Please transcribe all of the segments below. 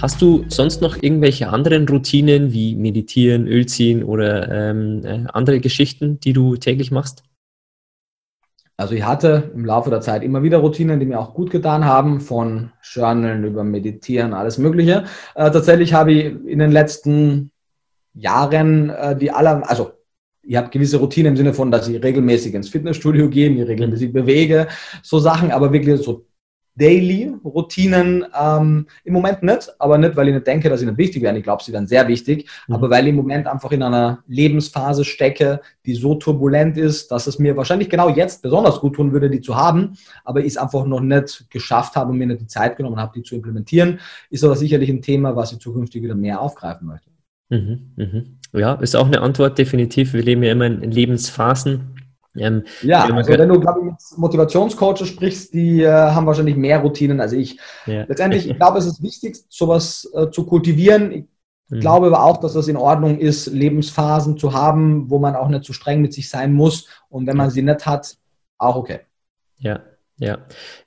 Hast du sonst noch irgendwelche anderen Routinen wie Meditieren, Öl ziehen oder ähm, äh, andere Geschichten, die du täglich machst? Also ich hatte im Laufe der Zeit immer wieder Routinen, die mir auch gut getan haben, von Journalen über Meditieren, alles Mögliche. Äh, tatsächlich habe ich in den letzten Jahren äh, die aller, also ich habe gewisse Routinen im Sinne von, dass ich regelmäßig ins Fitnessstudio gehe, mich regelmäßig bewege, so Sachen, aber wirklich so Daily-Routinen ähm, im Moment nicht, aber nicht, weil ich nicht denke, dass sie nicht wichtig wären. Ich glaube, sie wären sehr wichtig, mhm. aber weil ich im Moment einfach in einer Lebensphase stecke, die so turbulent ist, dass es mir wahrscheinlich genau jetzt besonders gut tun würde, die zu haben, aber ich es einfach noch nicht geschafft habe und mir nicht die Zeit genommen habe, die zu implementieren, ist aber sicherlich ein Thema, was ich zukünftig wieder mehr aufgreifen möchte. Mhm, mhm. Ja, ist auch eine Antwort, definitiv. Wir leben ja immer in Lebensphasen ähm, ja, also wenn du, glaube ich, mit Motivationscoaches sprichst, die äh, haben wahrscheinlich mehr Routinen als ich. Ja. Letztendlich, ich glaube, es ist wichtig, sowas äh, zu kultivieren. Ich mhm. glaube aber auch, dass es in Ordnung ist, Lebensphasen zu haben, wo man auch nicht zu streng mit sich sein muss. Und wenn man sie nicht hat, auch okay. Ja, ja,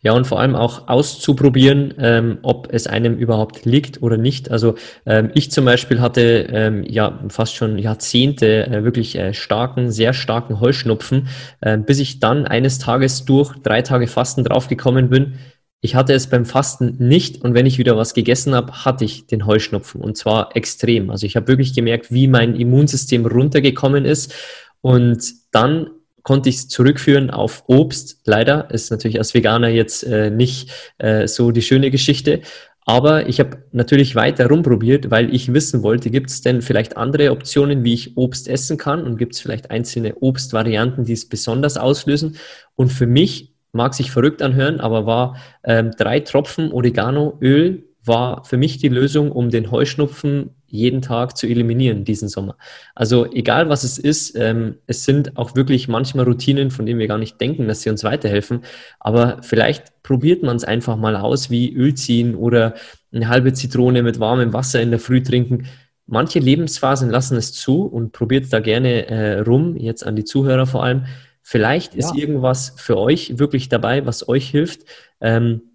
ja, und vor allem auch auszuprobieren, ähm, ob es einem überhaupt liegt oder nicht. Also ähm, ich zum Beispiel hatte ähm, ja fast schon Jahrzehnte äh, wirklich äh, starken, sehr starken Heuschnupfen, äh, bis ich dann eines Tages durch drei Tage Fasten draufgekommen bin. Ich hatte es beim Fasten nicht und wenn ich wieder was gegessen habe, hatte ich den Heuschnupfen und zwar extrem. Also ich habe wirklich gemerkt, wie mein Immunsystem runtergekommen ist und dann konnte ich es zurückführen auf Obst. Leider ist natürlich als Veganer jetzt äh, nicht äh, so die schöne Geschichte. Aber ich habe natürlich weiter rumprobiert, weil ich wissen wollte, gibt es denn vielleicht andere Optionen, wie ich Obst essen kann und gibt es vielleicht einzelne Obstvarianten, die es besonders auslösen. Und für mich mag sich verrückt anhören, aber war ähm, drei Tropfen Oreganoöl war für mich die Lösung, um den Heuschnupfen jeden Tag zu eliminieren diesen Sommer. Also egal was es ist, ähm, es sind auch wirklich manchmal Routinen, von denen wir gar nicht denken, dass sie uns weiterhelfen. Aber vielleicht probiert man es einfach mal aus, wie Öl ziehen oder eine halbe Zitrone mit warmem Wasser in der Früh trinken. Manche Lebensphasen lassen es zu und probiert da gerne äh, rum, jetzt an die Zuhörer vor allem. Vielleicht ist ja. irgendwas für euch wirklich dabei, was euch hilft. Ähm,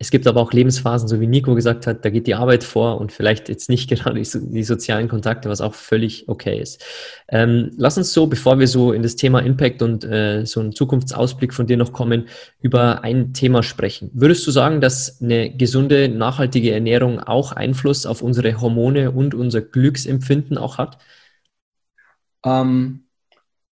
es gibt aber auch Lebensphasen, so wie Nico gesagt hat, da geht die Arbeit vor und vielleicht jetzt nicht gerade die, die sozialen Kontakte, was auch völlig okay ist. Ähm, lass uns so, bevor wir so in das Thema Impact und äh, so einen Zukunftsausblick von dir noch kommen, über ein Thema sprechen. Würdest du sagen, dass eine gesunde, nachhaltige Ernährung auch Einfluss auf unsere Hormone und unser Glücksempfinden auch hat? Ähm,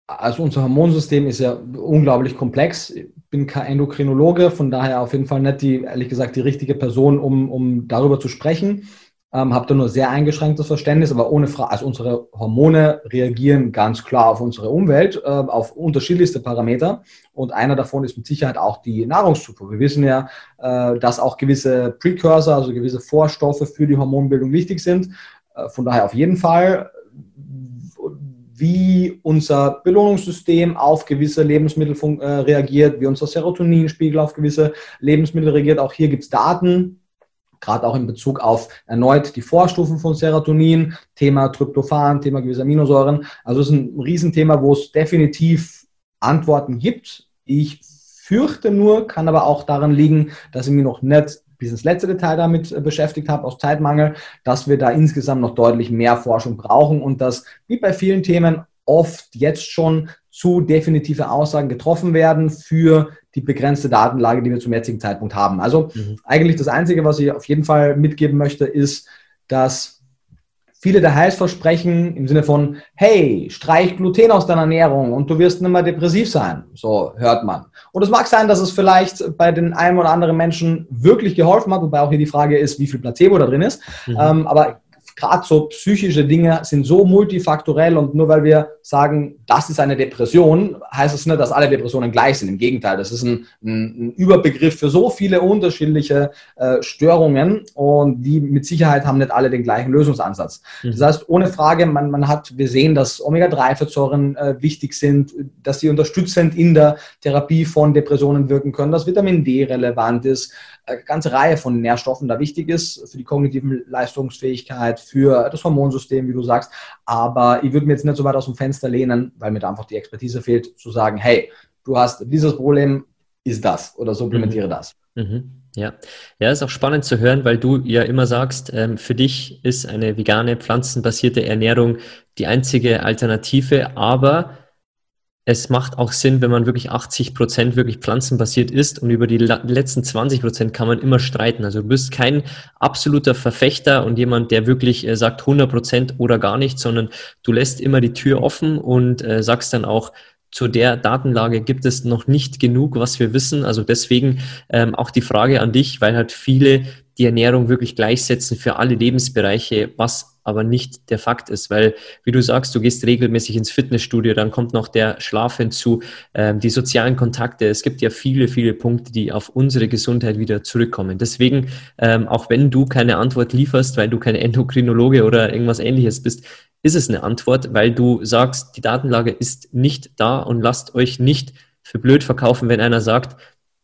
also unser Hormonsystem ist ja unglaublich komplex. Bin kein Endokrinologe, von daher auf jeden Fall nicht die, ehrlich gesagt, die richtige Person, um, um darüber zu sprechen. Ähm, habe da nur sehr eingeschränktes Verständnis, aber ohne Frage, also unsere Hormone reagieren ganz klar auf unsere Umwelt, äh, auf unterschiedlichste Parameter. Und einer davon ist mit Sicherheit auch die Nahrungszufuhr. Wir wissen ja, äh, dass auch gewisse Precursor, also gewisse Vorstoffe für die Hormonbildung wichtig sind. Äh, von daher auf jeden Fall wie unser Belohnungssystem auf gewisse Lebensmittel äh, reagiert, wie unser Serotoninspiegel auf gewisse Lebensmittel reagiert. Auch hier gibt es Daten, gerade auch in Bezug auf erneut die Vorstufen von Serotonin, Thema Tryptophan, Thema gewisse Aminosäuren. Also es ist ein Riesenthema, wo es definitiv Antworten gibt. Ich fürchte nur, kann aber auch daran liegen, dass ich mir noch nicht bis ins letzte Detail damit äh, beschäftigt habe, aus Zeitmangel, dass wir da insgesamt noch deutlich mehr Forschung brauchen und dass, wie bei vielen Themen, oft jetzt schon zu definitive Aussagen getroffen werden für die begrenzte Datenlage, die wir zum jetzigen Zeitpunkt haben. Also mhm. eigentlich das Einzige, was ich auf jeden Fall mitgeben möchte, ist, dass viele der Heilsversprechen im Sinne von, hey, streich Gluten aus deiner Ernährung und du wirst nicht mehr depressiv sein. So hört man. Und es mag sein, dass es vielleicht bei den einen oder anderen Menschen wirklich geholfen hat, wobei auch hier die Frage ist, wie viel Placebo da drin ist. Mhm. Ähm, aber gerade so psychische Dinge sind so multifaktorell und nur weil wir sagen, das ist eine Depression, heißt es nicht, dass alle Depressionen gleich sind. Im Gegenteil, das ist ein, ein, ein Überbegriff für so viele unterschiedliche äh, Störungen und die mit Sicherheit haben nicht alle den gleichen Lösungsansatz. Mhm. Das heißt, ohne Frage, man, man hat, wir sehen, dass Omega-3-Fettsäuren äh, wichtig sind, dass sie unterstützend in der Therapie von Depressionen wirken können, dass Vitamin D relevant ist, eine ganze Reihe von Nährstoffen da wichtig ist für die kognitive Leistungsfähigkeit, für das Hormonsystem, wie du sagst. Aber ich würde mir jetzt nicht so weit aus dem Fenster lehnen, weil mir da einfach die Expertise fehlt, zu sagen, hey, du hast dieses Problem, ist das oder supplementiere mhm. das. Mhm. Ja. ja, ist auch spannend zu hören, weil du ja immer sagst, ähm, für dich ist eine vegane, pflanzenbasierte Ernährung die einzige Alternative, aber es macht auch Sinn, wenn man wirklich 80 Prozent wirklich pflanzenbasiert ist und über die letzten 20 Prozent kann man immer streiten. Also du bist kein absoluter Verfechter und jemand, der wirklich äh, sagt 100 Prozent oder gar nicht, sondern du lässt immer die Tür offen und äh, sagst dann auch, zu der Datenlage gibt es noch nicht genug, was wir wissen. Also deswegen ähm, auch die Frage an dich, weil halt viele die Ernährung wirklich gleichsetzen für alle Lebensbereiche, was aber nicht der Fakt ist, weil, wie du sagst, du gehst regelmäßig ins Fitnessstudio, dann kommt noch der Schlaf hinzu, ähm, die sozialen Kontakte. Es gibt ja viele, viele Punkte, die auf unsere Gesundheit wieder zurückkommen. Deswegen, ähm, auch wenn du keine Antwort lieferst, weil du kein Endokrinologe oder irgendwas ähnliches bist, ist es eine Antwort, weil du sagst, die Datenlage ist nicht da und lasst euch nicht für blöd verkaufen, wenn einer sagt,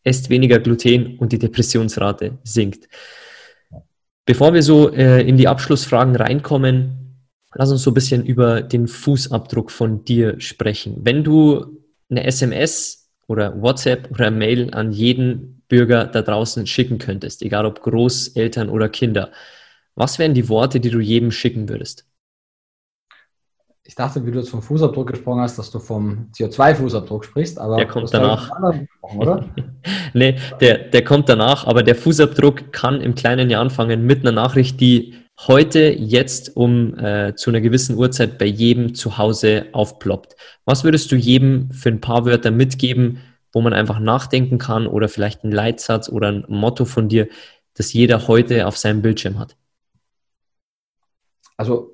esst weniger Gluten und die Depressionsrate sinkt. Bevor wir so äh, in die Abschlussfragen reinkommen, lass uns so ein bisschen über den Fußabdruck von dir sprechen. Wenn du eine SMS oder WhatsApp oder Mail an jeden Bürger da draußen schicken könntest, egal ob Großeltern oder Kinder, was wären die Worte, die du jedem schicken würdest? Ich dachte, wie du jetzt vom Fußabdruck gesprochen hast, dass du vom CO2-Fußabdruck sprichst, aber der kommt danach. oder? nee, der, der kommt danach, aber der Fußabdruck kann im kleinen Jahr anfangen mit einer Nachricht, die heute, jetzt um äh, zu einer gewissen Uhrzeit bei jedem zu Hause aufploppt. Was würdest du jedem für ein paar Wörter mitgeben, wo man einfach nachdenken kann oder vielleicht ein Leitsatz oder ein Motto von dir, das jeder heute auf seinem Bildschirm hat? Also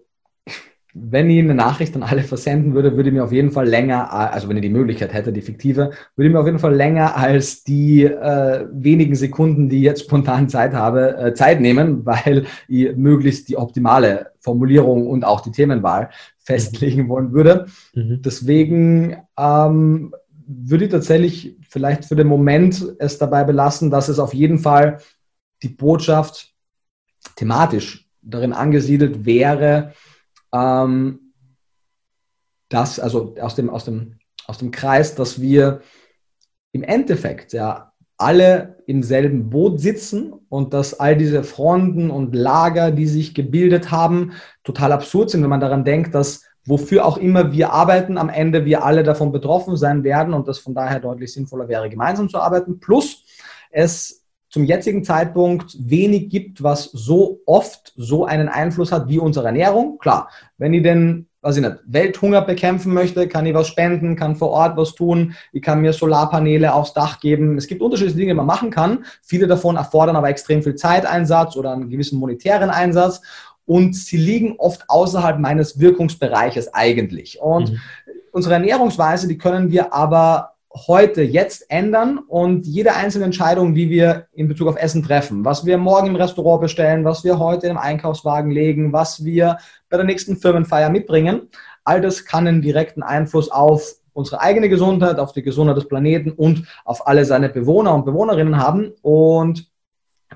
wenn ich eine Nachricht an alle versenden würde, würde ich mir auf jeden Fall länger, also wenn ich die Möglichkeit hätte, die fiktive, würde ich mir auf jeden Fall länger als die äh, wenigen Sekunden, die ich jetzt spontan Zeit habe, äh, Zeit nehmen, weil ich möglichst die optimale Formulierung und auch die Themenwahl festlegen wollen würde. Mhm. Deswegen ähm, würde ich tatsächlich vielleicht für den Moment es dabei belassen, dass es auf jeden Fall die Botschaft thematisch darin angesiedelt wäre, ähm, das, also aus dem, aus, dem, aus dem Kreis, dass wir im Endeffekt ja alle im selben Boot sitzen und dass all diese Fronten und Lager, die sich gebildet haben, total absurd sind, wenn man daran denkt, dass wofür auch immer wir arbeiten, am Ende wir alle davon betroffen sein werden und das von daher deutlich sinnvoller wäre, gemeinsam zu arbeiten. Plus es zum jetzigen Zeitpunkt wenig gibt, was so oft so einen Einfluss hat wie unsere Ernährung. Klar, wenn ich denn, was ich nicht, Welthunger bekämpfen möchte, kann ich was spenden, kann vor Ort was tun, ich kann mir Solarpaneele aufs Dach geben. Es gibt unterschiedliche Dinge, die man machen kann. Viele davon erfordern aber extrem viel Zeiteinsatz oder einen gewissen monetären Einsatz und sie liegen oft außerhalb meines Wirkungsbereiches eigentlich. Und mhm. unsere Ernährungsweise, die können wir aber heute, jetzt ändern und jede einzelne Entscheidung, die wir in Bezug auf Essen treffen, was wir morgen im Restaurant bestellen, was wir heute im Einkaufswagen legen, was wir bei der nächsten Firmenfeier mitbringen, all das kann einen direkten Einfluss auf unsere eigene Gesundheit, auf die Gesundheit des Planeten und auf alle seine Bewohner und Bewohnerinnen haben. Und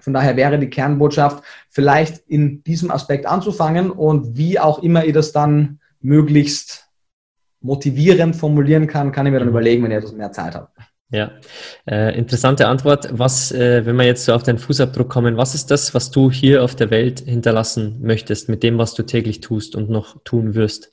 von daher wäre die Kernbotschaft, vielleicht in diesem Aspekt anzufangen und wie auch immer ihr das dann möglichst motivierend formulieren kann, kann ich mir dann mhm. überlegen, wenn ich etwas mehr Zeit habe. Ja, äh, interessante Antwort. Was, äh, wenn wir jetzt so auf deinen Fußabdruck kommen, was ist das, was du hier auf der Welt hinterlassen möchtest mit dem, was du täglich tust und noch tun wirst?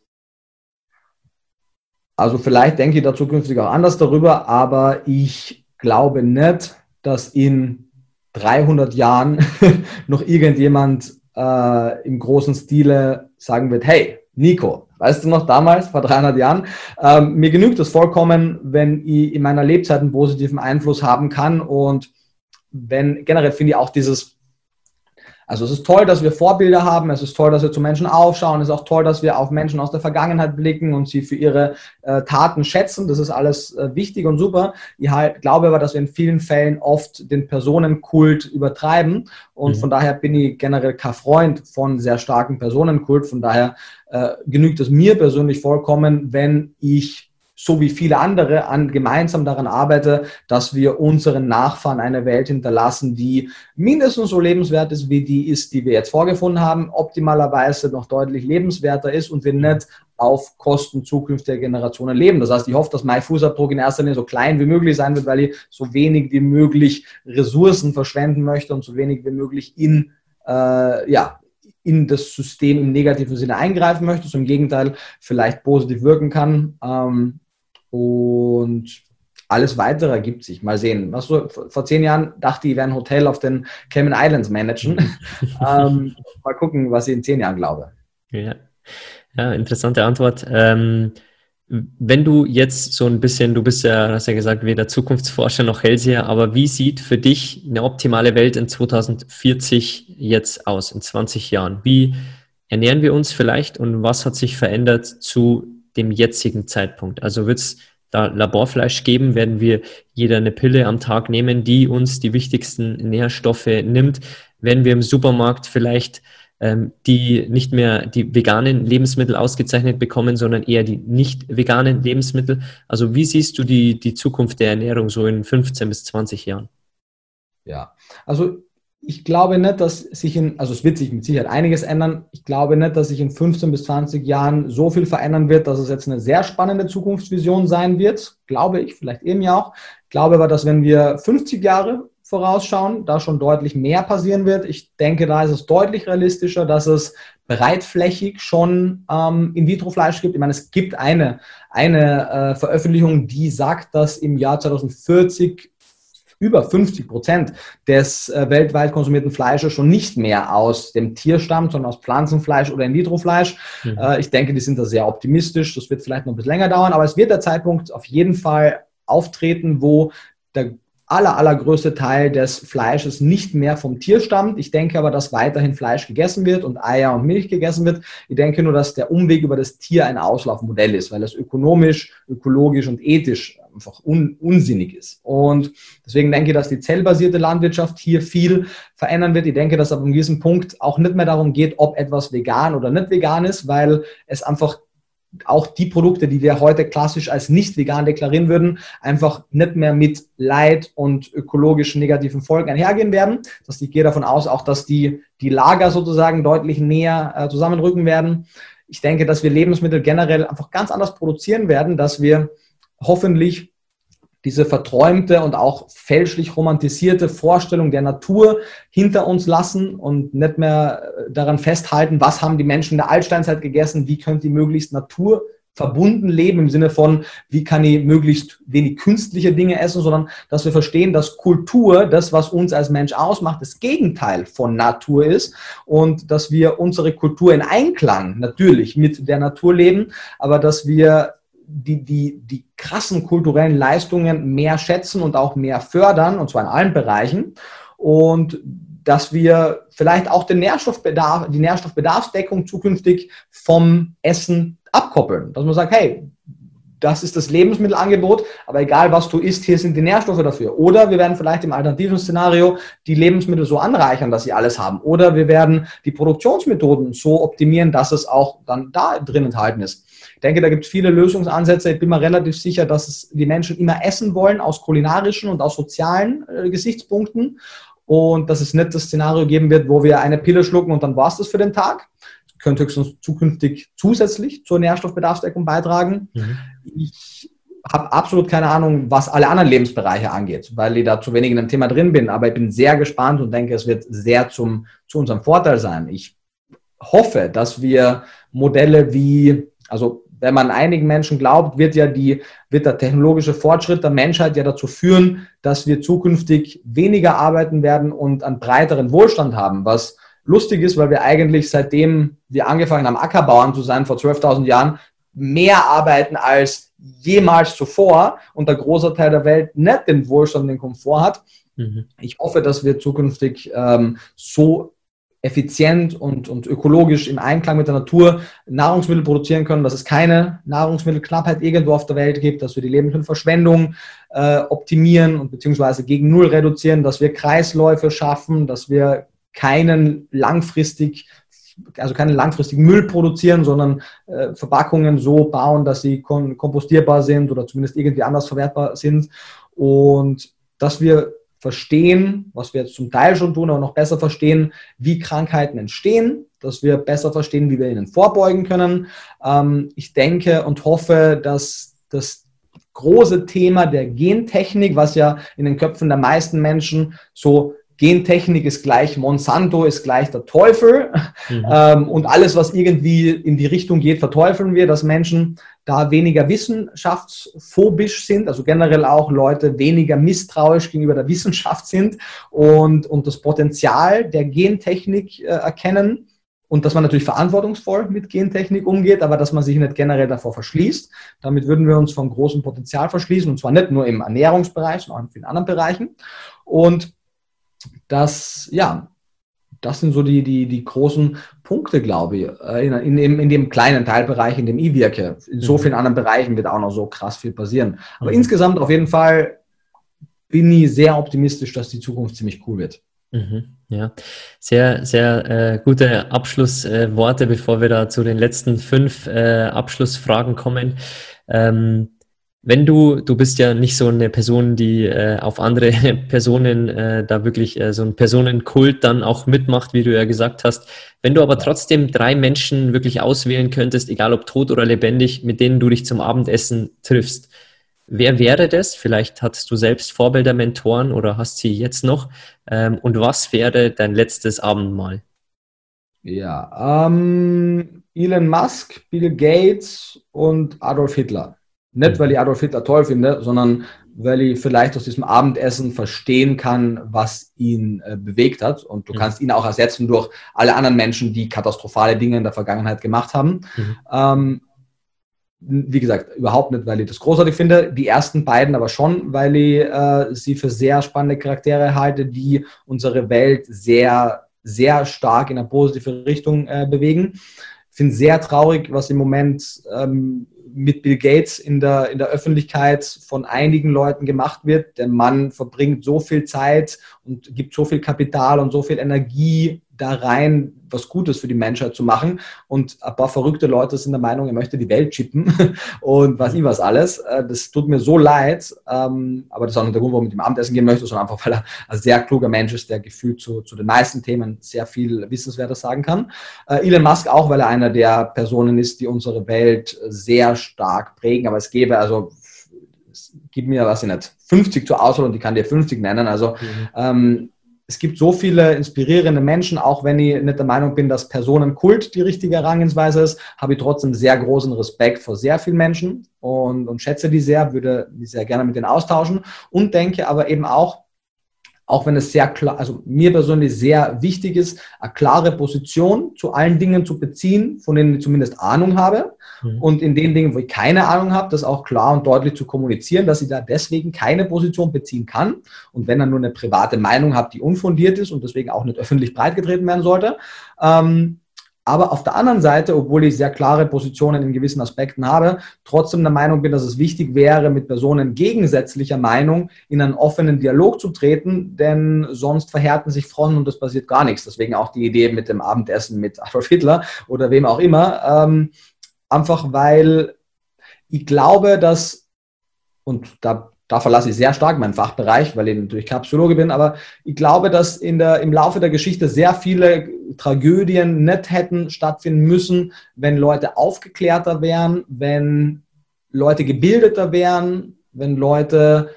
Also vielleicht denke ich da zukünftig auch anders darüber, aber ich glaube nicht, dass in 300 Jahren noch irgendjemand äh, im großen Stile sagen wird, hey, Nico, weißt du noch damals, vor 300 Jahren, ähm, mir genügt es vollkommen, wenn ich in meiner Lebzeit einen positiven Einfluss haben kann und wenn generell finde ich auch dieses Also es ist toll, dass wir Vorbilder haben, es ist toll, dass wir zu Menschen aufschauen, es ist auch toll, dass wir auf Menschen aus der Vergangenheit blicken und sie für ihre äh, Taten schätzen. Das ist alles äh, wichtig und super. Ich halt, glaube aber, dass wir in vielen Fällen oft den Personenkult übertreiben und mhm. von daher bin ich generell kein Freund von sehr starken Personenkult. Von daher äh, genügt es mir persönlich vollkommen, wenn ich so wie viele andere an, gemeinsam daran arbeite, dass wir unseren Nachfahren eine Welt hinterlassen, die mindestens so lebenswert ist, wie die ist, die wir jetzt vorgefunden haben, optimalerweise noch deutlich lebenswerter ist und wir nicht auf Kosten zukünftiger Generationen leben. Das heißt, ich hoffe, dass mein Fußabdruck in erster Linie so klein wie möglich sein wird, weil ich so wenig wie möglich Ressourcen verschwenden möchte und so wenig wie möglich in, äh, ja, in das System im negativen Sinne eingreifen möchte, so im Gegenteil vielleicht positiv wirken kann. Ähm, und alles weitere ergibt sich. Mal sehen. Was du, vor zehn Jahren dachte ich, werde ein Hotel auf den Cayman Islands managen. ähm, mal gucken, was ich in zehn Jahren glaube. Ja, ja interessante Antwort. Ähm, wenn du jetzt so ein bisschen, du bist ja, hast ja gesagt, weder Zukunftsforscher noch Hellseher, aber wie sieht für dich eine optimale Welt in 2040 jetzt aus, in 20 Jahren? Wie ernähren wir uns vielleicht und was hat sich verändert zu dem jetzigen Zeitpunkt? Also wird es da Laborfleisch geben? Werden wir jeder eine Pille am Tag nehmen, die uns die wichtigsten Nährstoffe nimmt? Werden wir im Supermarkt vielleicht die nicht mehr die veganen Lebensmittel ausgezeichnet bekommen, sondern eher die nicht veganen Lebensmittel? Also wie siehst du die, die Zukunft der Ernährung so in 15 bis 20 Jahren? Ja, also ich glaube nicht, dass sich in, also es wird sich mit Sicherheit einiges ändern. Ich glaube nicht, dass sich in 15 bis 20 Jahren so viel verändern wird, dass es jetzt eine sehr spannende Zukunftsvision sein wird. Glaube ich, vielleicht eben ja auch. Ich glaube aber, dass wenn wir 50 Jahre vorausschauen, da schon deutlich mehr passieren wird. Ich denke, da ist es deutlich realistischer, dass es breitflächig schon ähm, In-vitro-Fleisch gibt. Ich meine, es gibt eine, eine äh, Veröffentlichung, die sagt, dass im Jahr 2040 über 50 Prozent des äh, weltweit konsumierten Fleisches schon nicht mehr aus dem Tier stammt, sondern aus Pflanzenfleisch oder In-vitro-Fleisch. Mhm. Äh, ich denke, die sind da sehr optimistisch. Das wird vielleicht noch ein bisschen länger dauern, aber es wird der Zeitpunkt auf jeden Fall auftreten, wo der aller, allergrößte Teil des Fleisches nicht mehr vom Tier stammt. Ich denke aber, dass weiterhin Fleisch gegessen wird und Eier und Milch gegessen wird. Ich denke nur, dass der Umweg über das Tier ein Auslaufmodell ist, weil es ökonomisch, ökologisch und ethisch einfach un unsinnig ist. Und deswegen denke ich, dass die zellbasierte Landwirtschaft hier viel verändern wird. Ich denke, dass ab einem gewissen Punkt auch nicht mehr darum geht, ob etwas vegan oder nicht vegan ist, weil es einfach auch die Produkte, die wir heute klassisch als nicht vegan deklarieren würden, einfach nicht mehr mit Leid und ökologischen negativen Folgen einhergehen werden. Das ich gehe davon aus, auch dass die, die Lager sozusagen deutlich näher äh, zusammenrücken werden. Ich denke, dass wir Lebensmittel generell einfach ganz anders produzieren werden, dass wir hoffentlich diese verträumte und auch fälschlich romantisierte Vorstellung der Natur hinter uns lassen und nicht mehr äh, daran festhalten, was haben die Menschen in der Altsteinzeit gegessen, wie könnt ihr möglichst naturverbunden leben im Sinne von, wie kann ich möglichst wenig künstliche Dinge essen, sondern dass wir verstehen, dass Kultur, das, was uns als Mensch ausmacht, das Gegenteil von Natur ist und dass wir unsere Kultur in Einklang natürlich mit der Natur leben, aber dass wir die, die, die krassen kulturellen Leistungen mehr schätzen und auch mehr fördern, und zwar in allen Bereichen. Und dass wir vielleicht auch den Nährstoffbedarf, die Nährstoffbedarfsdeckung zukünftig vom Essen abkoppeln. Dass man sagt, hey, das ist das Lebensmittelangebot, aber egal was du isst, hier sind die Nährstoffe dafür. Oder wir werden vielleicht im alternativen Szenario die Lebensmittel so anreichern, dass sie alles haben. Oder wir werden die Produktionsmethoden so optimieren, dass es auch dann da drin enthalten ist. Ich denke, da gibt es viele Lösungsansätze. Ich bin mir relativ sicher, dass es die Menschen immer essen wollen aus kulinarischen und aus sozialen äh, Gesichtspunkten und dass es nicht das Szenario geben wird, wo wir eine Pille schlucken und dann war es das für den Tag. Das könnte höchstens zukünftig zusätzlich zur Nährstoffbedarfsdeckung beitragen. Mhm. Ich habe absolut keine Ahnung, was alle anderen Lebensbereiche angeht, weil ich da zu wenig in dem Thema drin bin. Aber ich bin sehr gespannt und denke, es wird sehr zum, zu unserem Vorteil sein. Ich hoffe, dass wir Modelle wie, also wenn man einigen Menschen glaubt, wird ja die, wird der technologische Fortschritt der Menschheit ja dazu führen, dass wir zukünftig weniger arbeiten werden und einen breiteren Wohlstand haben, was lustig ist, weil wir eigentlich seitdem wir angefangen haben, Ackerbauern zu sein, vor 12.000 Jahren, mehr arbeiten als jemals zuvor und der große Teil der Welt nicht den Wohlstand, den Komfort hat. Mhm. Ich hoffe, dass wir zukünftig ähm, so effizient und, und ökologisch im Einklang mit der Natur Nahrungsmittel produzieren können, dass es keine Nahrungsmittelknappheit irgendwo auf der Welt gibt, dass wir die Lebensmittelverschwendung äh, optimieren und beziehungsweise gegen Null reduzieren, dass wir Kreisläufe schaffen, dass wir keinen langfristig also keinen langfristigen Müll produzieren, sondern äh, Verpackungen so bauen, dass sie kompostierbar sind oder zumindest irgendwie anders verwertbar sind. Und dass wir verstehen, was wir jetzt zum Teil schon tun, aber noch besser verstehen, wie Krankheiten entstehen, dass wir besser verstehen, wie wir ihnen vorbeugen können. Ähm, ich denke und hoffe, dass das große Thema der Gentechnik, was ja in den Köpfen der meisten Menschen so Gentechnik ist gleich Monsanto, ist gleich der Teufel. Mhm. Ähm, und alles, was irgendwie in die Richtung geht, verteufeln wir, dass Menschen da weniger wissenschaftsphobisch sind, also generell auch Leute weniger misstrauisch gegenüber der Wissenschaft sind und, und das Potenzial der Gentechnik äh, erkennen. Und dass man natürlich verantwortungsvoll mit Gentechnik umgeht, aber dass man sich nicht generell davor verschließt. Damit würden wir uns vom großen Potenzial verschließen, und zwar nicht nur im Ernährungsbereich, sondern auch in vielen anderen Bereichen. Und das, ja, das sind so die, die, die großen Punkte, glaube ich, äh, in, in, dem, in dem kleinen Teilbereich, in dem ich wirke. In so mhm. vielen anderen Bereichen wird auch noch so krass viel passieren. Aber mhm. insgesamt auf jeden Fall bin ich sehr optimistisch, dass die Zukunft ziemlich cool wird. Mhm, ja, sehr, sehr äh, gute Abschlussworte, äh, bevor wir da zu den letzten fünf äh, Abschlussfragen kommen. Ähm, wenn du, du bist ja nicht so eine Person, die äh, auf andere Personen äh, da wirklich äh, so einen Personenkult dann auch mitmacht, wie du ja gesagt hast. Wenn du aber trotzdem drei Menschen wirklich auswählen könntest, egal ob tot oder lebendig, mit denen du dich zum Abendessen triffst, wer wäre das? Vielleicht hattest du selbst Vorbilder, Mentoren oder hast sie jetzt noch. Ähm, und was wäre dein letztes Abendmahl? Ja, ähm, Elon Musk, Bill Gates und Adolf Hitler. Nicht, weil ich Adolf Hitler toll finde, sondern weil ich vielleicht aus diesem Abendessen verstehen kann, was ihn äh, bewegt hat. Und du mhm. kannst ihn auch ersetzen durch alle anderen Menschen, die katastrophale Dinge in der Vergangenheit gemacht haben. Mhm. Ähm, wie gesagt, überhaupt nicht, weil ich das großartig finde. Die ersten beiden aber schon, weil ich äh, sie für sehr spannende Charaktere halte, die unsere Welt sehr, sehr stark in eine positive Richtung äh, bewegen. Ich finde sehr traurig, was im Moment ähm, mit Bill Gates in der, in der Öffentlichkeit von einigen Leuten gemacht wird. Der Mann verbringt so viel Zeit und gibt so viel Kapital und so viel Energie da rein, was Gutes für die Menschheit zu machen. Und ein paar verrückte Leute sind der Meinung, er möchte die Welt chippen und was ihm was alles. Äh, das tut mir so leid, ähm, aber das ist auch nicht der Grund, warum ich mit dem Abendessen gehen möchte, sondern einfach, weil er ein sehr kluger Mensch ist, der gefühlt zu, zu den meisten Themen sehr viel Wissenswertes sagen kann. Äh, Elon Musk auch, weil er einer der Personen ist, die unsere Welt sehr stark prägen. Aber es gäbe also gib mir, was ich nicht, 50 zur Auswahl und ich kann dir 50 nennen. Also mhm. ähm, es gibt so viele inspirierende Menschen, auch wenn ich nicht der Meinung bin, dass Personenkult die richtige Herangehensweise ist, habe ich trotzdem sehr großen Respekt vor sehr vielen Menschen und, und schätze die sehr, würde die sehr gerne mit denen austauschen und denke aber eben auch, auch wenn es sehr klar, also mir persönlich sehr wichtig ist, eine klare Position zu allen Dingen zu beziehen, von denen ich zumindest Ahnung habe. Mhm. Und in den Dingen, wo ich keine Ahnung habe, das auch klar und deutlich zu kommunizieren, dass ich da deswegen keine Position beziehen kann. Und wenn dann nur eine private Meinung habe, die unfundiert ist und deswegen auch nicht öffentlich breitgetreten werden sollte, ähm, aber auf der anderen Seite, obwohl ich sehr klare Positionen in gewissen Aspekten habe, trotzdem der Meinung bin, dass es wichtig wäre, mit Personen gegensätzlicher Meinung in einen offenen Dialog zu treten, denn sonst verhärten sich Fronten und es passiert gar nichts. Deswegen auch die Idee mit dem Abendessen mit Adolf Hitler oder wem auch immer. Ähm, einfach weil ich glaube, dass, und da da verlasse ich sehr stark meinen Fachbereich, weil ich natürlich Kapsyologe bin, aber ich glaube, dass in der, im Laufe der Geschichte sehr viele Tragödien nicht hätten stattfinden müssen, wenn Leute aufgeklärter wären, wenn Leute gebildeter wären, wenn Leute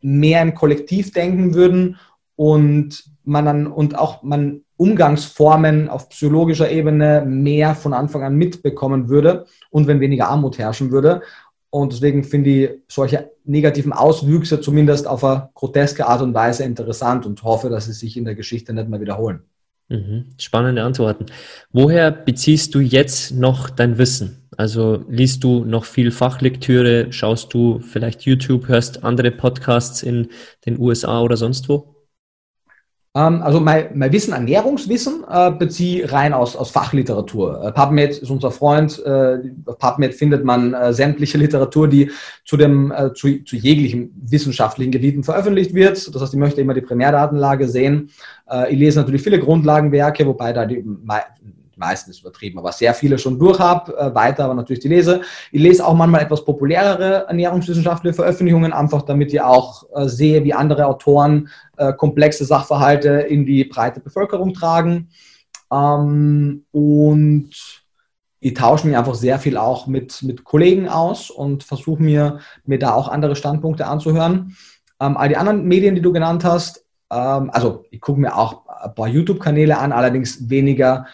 mehr im Kollektiv denken würden und man dann und auch man Umgangsformen auf psychologischer Ebene mehr von Anfang an mitbekommen würde und wenn weniger Armut herrschen würde. Und deswegen finde ich solche negativen Auswüchse zumindest auf eine groteske Art und Weise interessant und hoffe, dass sie sich in der Geschichte nicht mehr wiederholen. Mhm. Spannende Antworten. Woher beziehst du jetzt noch dein Wissen? Also liest du noch viel Fachlektüre, schaust du vielleicht YouTube, hörst andere Podcasts in den USA oder sonst wo? Ähm, also mein, mein Wissen, Ernährungswissen, äh, beziehe rein aus, aus Fachliteratur. Äh, PubMed ist unser Freund. Äh, auf PubMed findet man äh, sämtliche Literatur, die zu, dem, äh, zu, zu jeglichen wissenschaftlichen Gebieten veröffentlicht wird. Das heißt, ich möchte immer die Primärdatenlage sehen. Äh, ich lese natürlich viele Grundlagenwerke, wobei da die meisten ist übertrieben, aber sehr viele schon durch habe, äh, weiter aber natürlich die lese. Ich lese auch manchmal etwas populärere ernährungswissenschaftliche Veröffentlichungen, einfach damit ich auch äh, sehe, wie andere Autoren äh, komplexe Sachverhalte in die breite Bevölkerung tragen. Ähm, und ich tausche mich einfach sehr viel auch mit, mit Kollegen aus und versuche mir, mir da auch andere Standpunkte anzuhören. Ähm, all die anderen Medien, die du genannt hast, ähm, also ich gucke mir auch ein paar YouTube-Kanäle an, allerdings weniger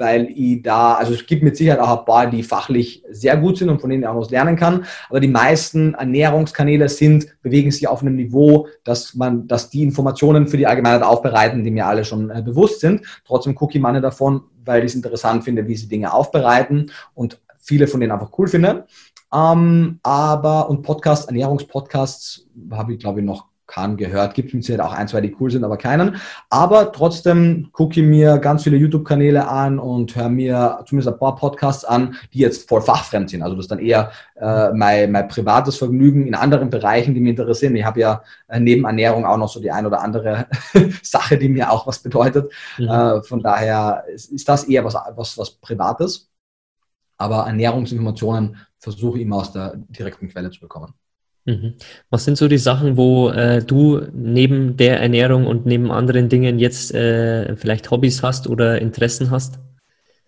weil ich da, also es gibt mit Sicherheit auch ein paar, die fachlich sehr gut sind und von denen ich auch was lernen kann. Aber die meisten Ernährungskanäle sind, bewegen sich auf einem Niveau, dass man, dass die Informationen für die Allgemeinheit aufbereiten, die mir alle schon äh, bewusst sind. Trotzdem gucke ich meine davon, weil ich es interessant finde, wie sie Dinge aufbereiten und viele von denen einfach cool finde. Ähm, aber und Podcast, Ernährungspodcasts habe ich, glaube ich, noch kann, gehört. Gibt Sicherheit auch ein, zwei, die cool sind, aber keinen. Aber trotzdem gucke ich mir ganz viele YouTube-Kanäle an und höre mir zumindest ein paar Podcasts an, die jetzt voll fachfremd sind. Also das ist dann eher äh, mein, mein privates Vergnügen in anderen Bereichen, die mich interessieren. Ich habe ja äh, neben Ernährung auch noch so die ein oder andere Sache, die mir auch was bedeutet. Mhm. Äh, von daher ist, ist das eher was, was, was Privates. Aber Ernährungsinformationen versuche ich immer aus der direkten Quelle zu bekommen. Mhm. Was sind so die Sachen, wo äh, du neben der Ernährung und neben anderen Dingen jetzt äh, vielleicht Hobbys hast oder Interessen hast?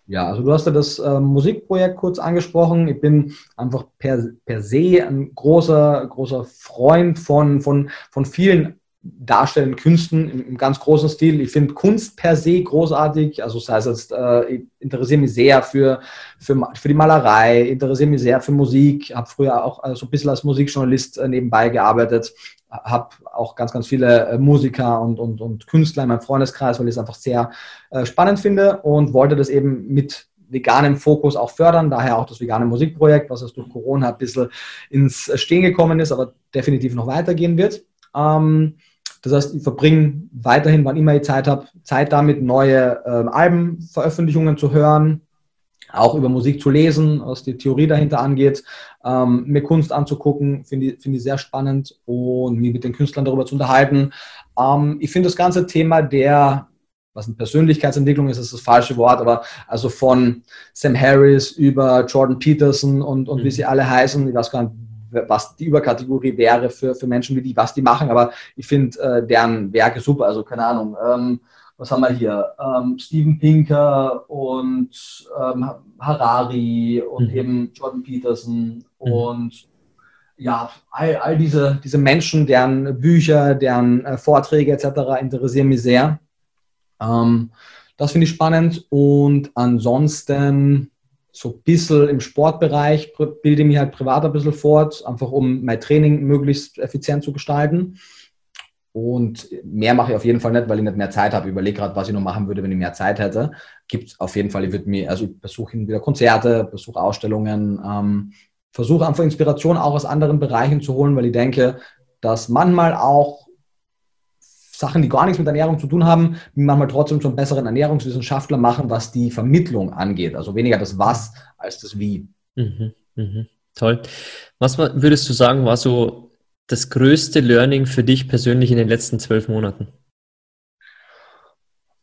Ja, also du hast ja das äh, Musikprojekt kurz angesprochen. Ich bin einfach per, per se ein großer, großer Freund von, von, von vielen darstellenden Künsten im, im, ganz großen Stil. Ich finde Kunst per se großartig. Also das heißt jetzt, äh, ich interessiere mich sehr für, für, für die Malerei, interessiere mich sehr für Musik, habe früher auch äh, so ein bisschen als Musikjournalist äh, nebenbei gearbeitet, habe auch ganz, ganz viele äh, Musiker und, und, und Künstler in meinem Freundeskreis, weil ich es einfach sehr äh, spannend finde und wollte das eben mit veganem Fokus auch fördern, daher auch das vegane Musikprojekt, was jetzt durch Corona ein bisschen ins Stehen gekommen ist, aber definitiv noch weitergehen wird. Ähm, das heißt, ich verbringe weiterhin, wann immer ich Zeit habe, Zeit damit, neue ähm, Albenveröffentlichungen zu hören, auch über Musik zu lesen, was die Theorie dahinter angeht, ähm, mir Kunst anzugucken, finde ich, find ich sehr spannend und mich mit den Künstlern darüber zu unterhalten. Ähm, ich finde das ganze Thema der, was eine Persönlichkeitsentwicklung ist, ist das falsche Wort, aber also von Sam Harris über Jordan Peterson und, und mhm. wie sie alle heißen, ich weiß gar nicht, was die Überkategorie wäre für, für Menschen wie die, was die machen, aber ich finde äh, deren Werke super. Also keine Ahnung, ähm, was haben wir hier? Ähm, Steven Pinker und ähm, Harari und mhm. eben Jordan Peterson mhm. und ja, all, all diese, diese Menschen, deren Bücher, deren äh, Vorträge etc. interessieren mich sehr. Ähm, das finde ich spannend und ansonsten so ein bisschen im Sportbereich, bilde mich halt privat ein bisschen fort, einfach um mein Training möglichst effizient zu gestalten. Und mehr mache ich auf jeden Fall nicht, weil ich nicht mehr Zeit habe. Ich überlege gerade, was ich noch machen würde, wenn ich mehr Zeit hätte. Gibt auf jeden Fall, ich würde mir, also ich besuche wieder Konzerte, besuche Ausstellungen, ähm, versuche einfach Inspiration auch aus anderen Bereichen zu holen, weil ich denke, dass manchmal auch Sachen, die gar nichts mit Ernährung zu tun haben, manchmal trotzdem zum besseren Ernährungswissenschaftler machen, was die Vermittlung angeht. Also weniger das Was als das Wie. Mhm, mh. Toll. Was würdest du sagen, war so das größte Learning für dich persönlich in den letzten zwölf Monaten?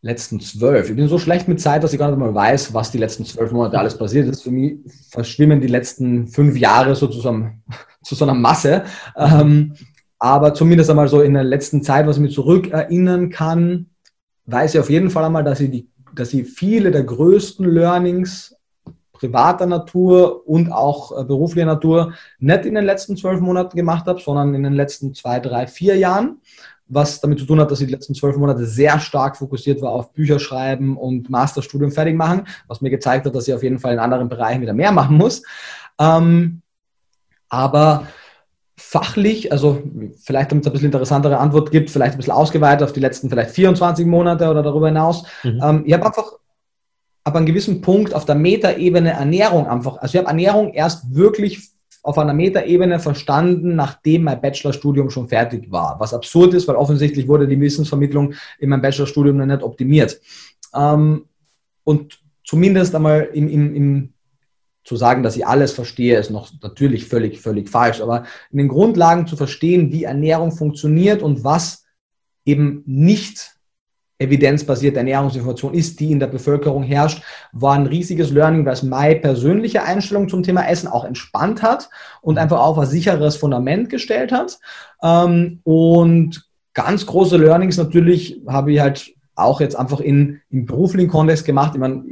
Letzten zwölf. Ich bin so schlecht mit Zeit, dass ich gar nicht mal weiß, was die letzten zwölf Monate alles passiert ist. Für mich verschwimmen die letzten fünf Jahre sozusagen zu so einer Masse. Ähm, aber zumindest einmal so in der letzten Zeit, was ich mir zurückerinnern kann, weiß ich auf jeden Fall einmal, dass ich, die, dass ich viele der größten Learnings privater Natur und auch äh, beruflicher Natur nicht in den letzten zwölf Monaten gemacht habe, sondern in den letzten zwei, drei, vier Jahren. Was damit zu tun hat, dass ich die letzten zwölf Monate sehr stark fokussiert war auf Bücher schreiben und Masterstudium fertig machen, was mir gezeigt hat, dass ich auf jeden Fall in anderen Bereichen wieder mehr machen muss. Ähm, aber fachlich, also vielleicht damit es ein bisschen interessantere Antwort gibt, vielleicht ein bisschen ausgeweitet auf die letzten vielleicht 24 Monate oder darüber hinaus. Mhm. Ähm, ich habe einfach ab einem gewissen Punkt auf der Metaebene Ernährung einfach, also ich habe Ernährung erst wirklich auf einer Metaebene verstanden, nachdem mein Bachelorstudium schon fertig war. Was absurd ist, weil offensichtlich wurde die Wissensvermittlung in meinem Bachelorstudium noch nicht optimiert. Ähm, und zumindest einmal im, im, im zu sagen, dass ich alles verstehe, ist noch natürlich völlig, völlig falsch. Aber in den Grundlagen zu verstehen, wie Ernährung funktioniert und was eben nicht evidenzbasierte Ernährungsinformation ist, die in der Bevölkerung herrscht, war ein riesiges Learning, was meine persönliche Einstellung zum Thema Essen auch entspannt hat und einfach auf ein sicheres Fundament gestellt hat. Ähm, und ganz große Learnings natürlich habe ich halt auch jetzt einfach in, im beruflichen Kontext gemacht. Ich meine,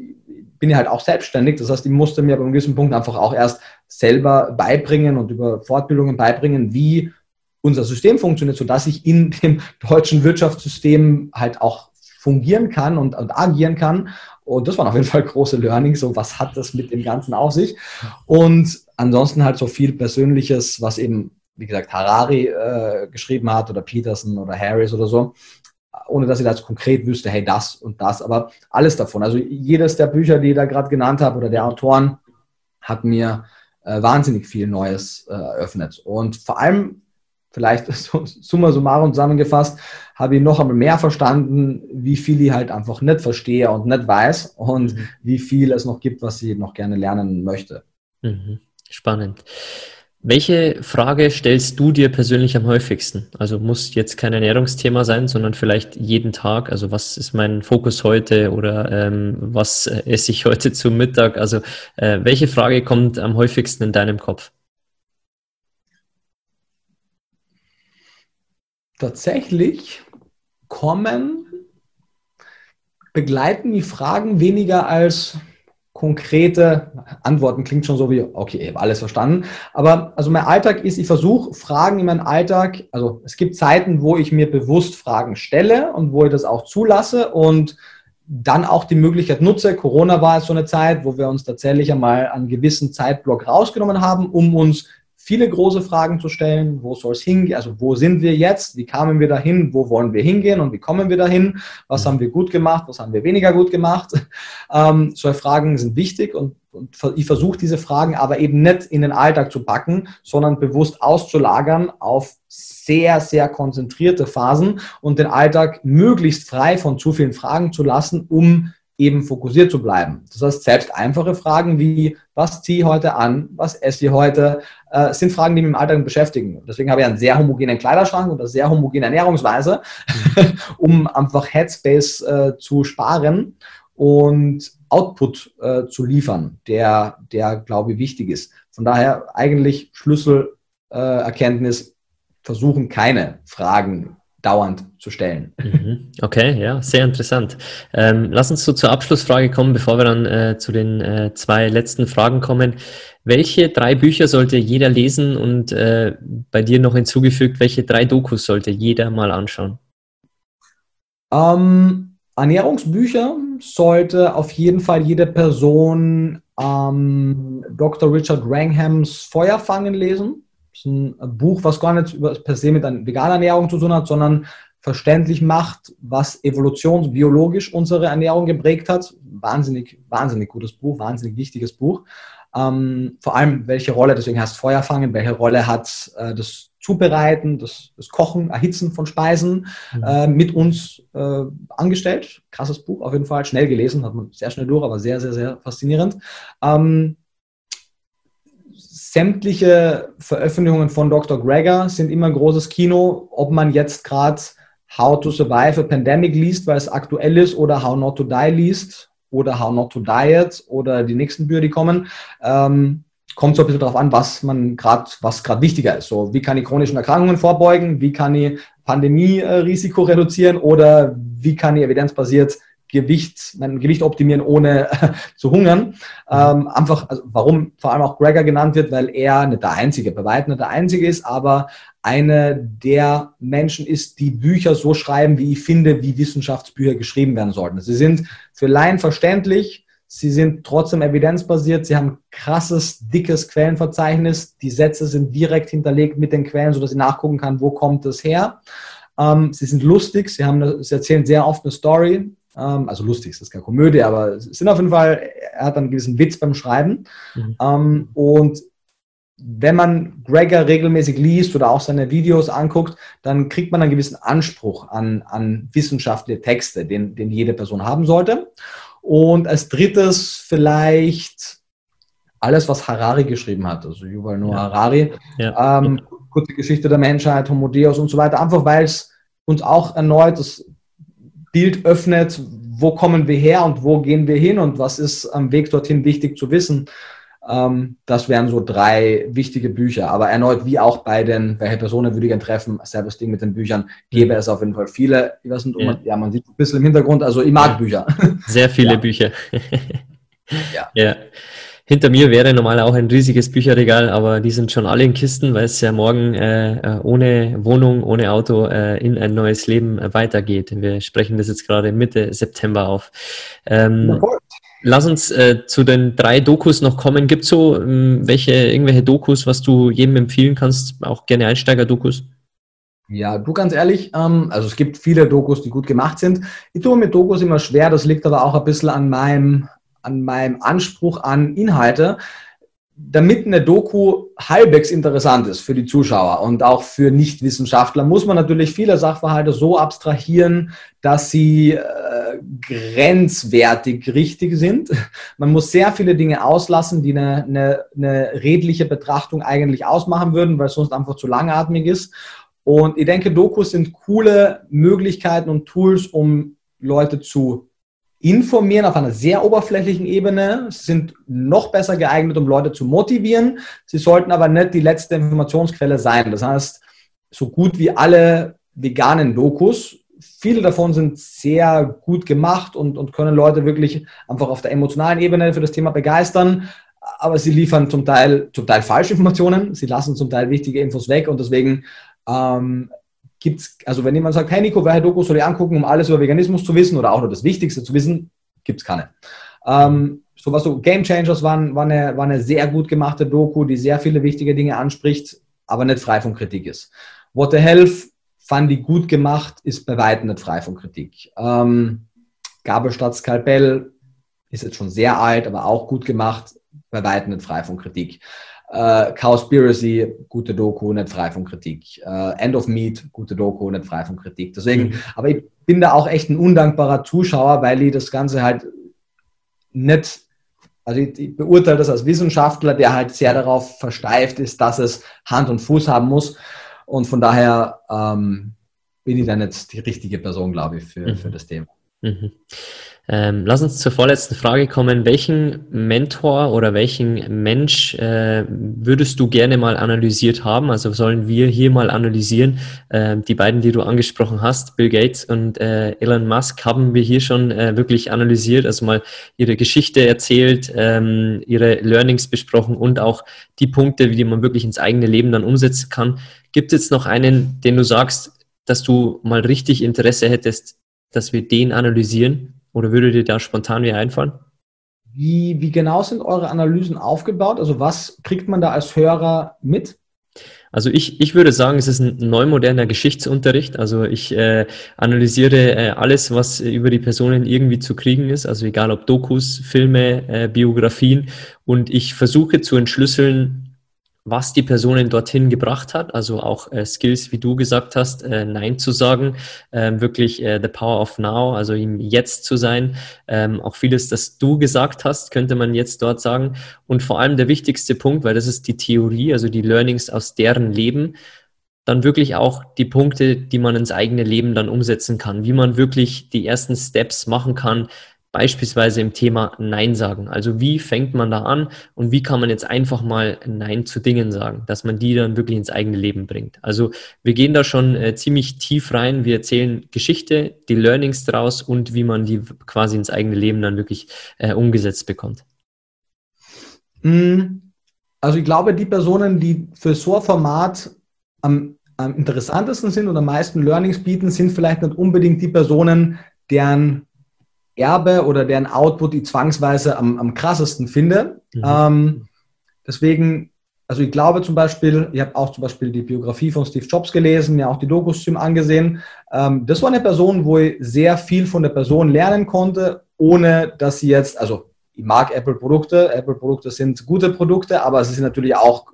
bin ja halt auch selbstständig. Das heißt, ich musste mir bei einem gewissen Punkt einfach auch erst selber beibringen und über Fortbildungen beibringen, wie unser System funktioniert, sodass ich in dem deutschen Wirtschaftssystem halt auch fungieren kann und, und agieren kann. Und das waren auf jeden Fall große Learnings. So, was hat das mit dem Ganzen auf sich? Und ansonsten halt so viel Persönliches, was eben, wie gesagt, Harari äh, geschrieben hat oder Peterson oder Harris oder so, ohne dass ich das konkret wüsste, hey, das und das, aber alles davon. Also jedes der Bücher, die ich da gerade genannt habe oder der Autoren, hat mir äh, wahnsinnig viel Neues äh, eröffnet. Und vor allem vielleicht so, summa summarum zusammengefasst, habe ich noch einmal mehr verstanden, wie viel ich halt einfach nicht verstehe und nicht weiß und mhm. wie viel es noch gibt, was ich noch gerne lernen möchte. Mhm. Spannend. Welche Frage stellst du dir persönlich am häufigsten? Also muss jetzt kein Ernährungsthema sein, sondern vielleicht jeden Tag. Also was ist mein Fokus heute oder ähm, was esse ich heute zum Mittag? Also äh, welche Frage kommt am häufigsten in deinem Kopf? tatsächlich kommen, begleiten die Fragen weniger als konkrete Antworten. Klingt schon so wie, okay, ich habe alles verstanden. Aber also mein Alltag ist, ich versuche Fragen in meinem Alltag, also es gibt Zeiten, wo ich mir bewusst Fragen stelle und wo ich das auch zulasse und dann auch die Möglichkeit nutze. Corona war so eine Zeit, wo wir uns tatsächlich einmal einen gewissen Zeitblock rausgenommen haben, um uns viele große Fragen zu stellen. Wo soll es hingehen? Also wo sind wir jetzt? Wie kamen wir dahin? Wo wollen wir hingehen? Und wie kommen wir dahin? Was mhm. haben wir gut gemacht? Was haben wir weniger gut gemacht? Ähm, solche Fragen sind wichtig und, und ich versuche diese Fragen aber eben nicht in den Alltag zu packen, sondern bewusst auszulagern auf sehr, sehr konzentrierte Phasen und den Alltag möglichst frei von zu vielen Fragen zu lassen, um eben fokussiert zu bleiben. Das heißt, selbst einfache Fragen wie, was ziehe ich heute an, was esse ich heute, äh, sind Fragen, die mich im Alltag beschäftigen. Deswegen habe ich einen sehr homogenen Kleiderschrank und eine sehr homogene Ernährungsweise, um einfach Headspace äh, zu sparen und Output äh, zu liefern, der, der, glaube ich, wichtig ist. Von daher eigentlich Schlüsselerkenntnis, versuchen keine Fragen dauernd zu stellen. Mhm. Okay, ja, sehr interessant. Ähm, lass uns so zur Abschlussfrage kommen, bevor wir dann äh, zu den äh, zwei letzten Fragen kommen. Welche drei Bücher sollte jeder lesen und äh, bei dir noch hinzugefügt, welche drei Dokus sollte jeder mal anschauen? Ähm, Ernährungsbücher sollte auf jeden Fall jede Person ähm, Dr. Richard Ranghams Feuerfangen lesen ist ein Buch, was gar nicht per se mit einer veganer Ernährung zu tun hat, sondern verständlich macht, was evolutionsbiologisch unsere Ernährung geprägt hat. Wahnsinnig, wahnsinnig gutes Buch, wahnsinnig wichtiges Buch. Ähm, vor allem, welche Rolle, deswegen heißt Feuerfangen, welche Rolle hat äh, das Zubereiten, das, das, Kochen, Erhitzen von Speisen mhm. äh, mit uns äh, angestellt. Krasses Buch, auf jeden Fall, schnell gelesen, hat man sehr schnell durch, aber sehr, sehr, sehr faszinierend. Ähm, sämtliche Veröffentlichungen von Dr. Greger sind immer ein großes Kino, ob man jetzt gerade How to Survive a Pandemic liest, weil es aktuell ist, oder How Not to Die liest, oder How Not to Diet, oder die nächsten Bücher, die kommen. Ähm, kommt so ein bisschen darauf an, was man gerade, was gerade wichtiger ist. So, wie kann ich chronischen Erkrankungen vorbeugen? Wie kann ich Pandemie-Risiko reduzieren? Oder wie kann ich evidenzbasiert Gewicht, mein Gewicht optimieren, ohne zu hungern. Ähm, einfach, also warum vor allem auch Gregor genannt wird, weil er nicht der Einzige, bei weitem nicht der Einzige ist, aber eine der Menschen ist, die Bücher so schreiben, wie ich finde, wie Wissenschaftsbücher geschrieben werden sollten. Sie sind für Laien verständlich, sie sind trotzdem evidenzbasiert, sie haben krasses, dickes Quellenverzeichnis, die Sätze sind direkt hinterlegt mit den Quellen, sodass ich nachgucken kann, wo kommt das her. Ähm, sie sind lustig, sie, haben, sie erzählen sehr oft eine Story, ähm, also lustig, es ist keine Komödie, aber es sind auf jeden Fall, er hat einen gewissen Witz beim Schreiben. Mhm. Ähm, und wenn man Gregor regelmäßig liest oder auch seine Videos anguckt, dann kriegt man einen gewissen Anspruch an, an wissenschaftliche Texte, den, den jede Person haben sollte. Und als drittes vielleicht alles, was Harari geschrieben hat, also Yuval Noah ja. Harari, ja. Ähm, kurze Geschichte der Menschheit, Homo Deus und so weiter, einfach weil es uns auch erneut das Bild öffnet, wo kommen wir her und wo gehen wir hin und was ist am Weg dorthin wichtig zu wissen. Ähm, das wären so drei wichtige Bücher. Aber erneut, wie auch bei den, welche Personen würde ich gerne treffen, selbes Ding mit den Büchern, gäbe es auf jeden Fall viele. Ich weiß nicht, ja. Man, ja, man sieht ein bisschen im Hintergrund, also ich mag ja. Bücher. Sehr viele ja. Bücher. ja. Hinter mir wäre normal auch ein riesiges Bücherregal, aber die sind schon alle in Kisten, weil es ja morgen äh, äh ohne Wohnung, ohne Auto äh, in ein neues Leben äh, weitergeht. Wir sprechen das jetzt gerade Mitte September auf. Ähm, lass uns äh, zu den drei Dokus noch kommen. Gibt es so ähm, welche, irgendwelche Dokus, was du jedem empfehlen kannst? Auch gerne Einsteiger-Dokus? Ja, du ganz ehrlich, ähm, also es gibt viele Dokus, die gut gemacht sind. Ich tue mit Dokus immer schwer, das liegt aber auch ein bisschen an meinem, an meinem Anspruch an Inhalte damit eine Doku halbwegs interessant ist für die Zuschauer und auch für Nichtwissenschaftler, muss man natürlich viele Sachverhalte so abstrahieren, dass sie äh, grenzwertig richtig sind. Man muss sehr viele Dinge auslassen, die eine, eine, eine redliche Betrachtung eigentlich ausmachen würden, weil es sonst einfach zu langatmig ist. Und ich denke, Dokus sind coole Möglichkeiten und Tools, um Leute zu informieren auf einer sehr oberflächlichen Ebene, sind noch besser geeignet, um Leute zu motivieren. Sie sollten aber nicht die letzte Informationsquelle sein. Das heißt, so gut wie alle veganen Dokus, viele davon sind sehr gut gemacht und, und können Leute wirklich einfach auf der emotionalen Ebene für das Thema begeistern. Aber sie liefern zum Teil, zum Teil falsche Informationen, sie lassen zum Teil wichtige Infos weg und deswegen ähm, gibt's, also wenn jemand sagt, hey Nico, welche Doku soll ich angucken, um alles über Veganismus zu wissen oder auch nur das Wichtigste zu wissen, gibt es keine. Ähm, so was so Game Changers waren, war, eine, war eine sehr gut gemachte Doku, die sehr viele wichtige Dinge anspricht, aber nicht frei von Kritik ist. What the Health fand ich gut gemacht, ist bei weitem nicht frei von Kritik. Ähm, Gabelstadt Skalpell ist jetzt schon sehr alt, aber auch gut gemacht, bei weitem nicht frei von Kritik. Äh, Cowspiracy, gute Doku, nicht frei von Kritik. Äh, End of Meat, gute Doku, nicht frei von Kritik. Deswegen, mhm. aber ich bin da auch echt ein undankbarer Zuschauer, weil ich das Ganze halt nicht, also ich, ich beurteile das als Wissenschaftler, der halt sehr darauf versteift ist, dass es Hand und Fuß haben muss. Und von daher ähm, bin ich dann jetzt die richtige Person, glaube ich, für, mhm. für das Thema. Mhm. Ähm, lass uns zur vorletzten Frage kommen. Welchen Mentor oder welchen Mensch äh, würdest du gerne mal analysiert haben? Also sollen wir hier mal analysieren? Äh, die beiden, die du angesprochen hast, Bill Gates und äh, Elon Musk, haben wir hier schon äh, wirklich analysiert, also mal ihre Geschichte erzählt, ähm, ihre Learnings besprochen und auch die Punkte, wie man wirklich ins eigene Leben dann umsetzen kann. Gibt es jetzt noch einen, den du sagst, dass du mal richtig Interesse hättest, dass wir den analysieren? Oder würde dir da spontan wie einfallen? Wie, wie genau sind eure Analysen aufgebaut? Also was kriegt man da als Hörer mit? Also ich, ich würde sagen, es ist ein neumoderner Geschichtsunterricht. Also ich äh, analysiere äh, alles, was über die Personen irgendwie zu kriegen ist. Also egal ob Dokus, Filme, äh, Biografien. Und ich versuche zu entschlüsseln, was die Personen dorthin gebracht hat, also auch äh, Skills, wie du gesagt hast, äh, Nein zu sagen, äh, wirklich the power of now, also ihm jetzt zu sein, ähm, auch vieles, das du gesagt hast, könnte man jetzt dort sagen. Und vor allem der wichtigste Punkt, weil das ist die Theorie, also die Learnings aus deren Leben, dann wirklich auch die Punkte, die man ins eigene Leben dann umsetzen kann, wie man wirklich die ersten Steps machen kann, beispielsweise im Thema Nein sagen. Also wie fängt man da an und wie kann man jetzt einfach mal Nein zu Dingen sagen, dass man die dann wirklich ins eigene Leben bringt. Also wir gehen da schon äh, ziemlich tief rein. Wir erzählen Geschichte, die Learnings daraus und wie man die quasi ins eigene Leben dann wirklich äh, umgesetzt bekommt. Mm, also ich glaube, die Personen, die für so ein Format am, am interessantesten sind und am meisten Learnings bieten, sind vielleicht nicht unbedingt die Personen, deren Erbe oder deren Output ich zwangsweise am, am krassesten finde. Mhm. Ähm, deswegen, also ich glaube zum Beispiel, ich habe auch zum Beispiel die Biografie von Steve Jobs gelesen, mir auch die Dokus zu ihm angesehen. Ähm, das war eine Person, wo ich sehr viel von der Person lernen konnte, ohne dass sie jetzt, also ich mag Apple-Produkte, Apple-Produkte sind gute Produkte, aber sie sind natürlich auch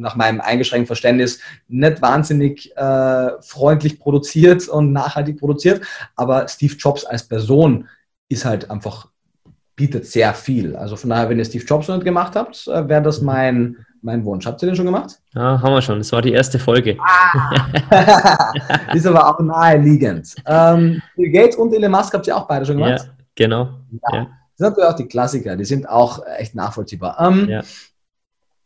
nach meinem eingeschränkten Verständnis nicht wahnsinnig äh, freundlich produziert und nachhaltig produziert, aber Steve Jobs als Person ist halt einfach, bietet sehr viel. Also von daher, wenn ihr Steve Jobs noch nicht gemacht habt, äh, wäre das mein, mein Wunsch. Habt ihr den schon gemacht? Ja, haben wir schon. Das war die erste Folge. Ah. ist aber auch naheliegend. Ähm, Bill Gates und Elon Musk habt ihr auch beide schon gemacht? Ja, genau. Ja. ja. Das sind natürlich auch die Klassiker, die sind auch echt nachvollziehbar. Ähm, ja.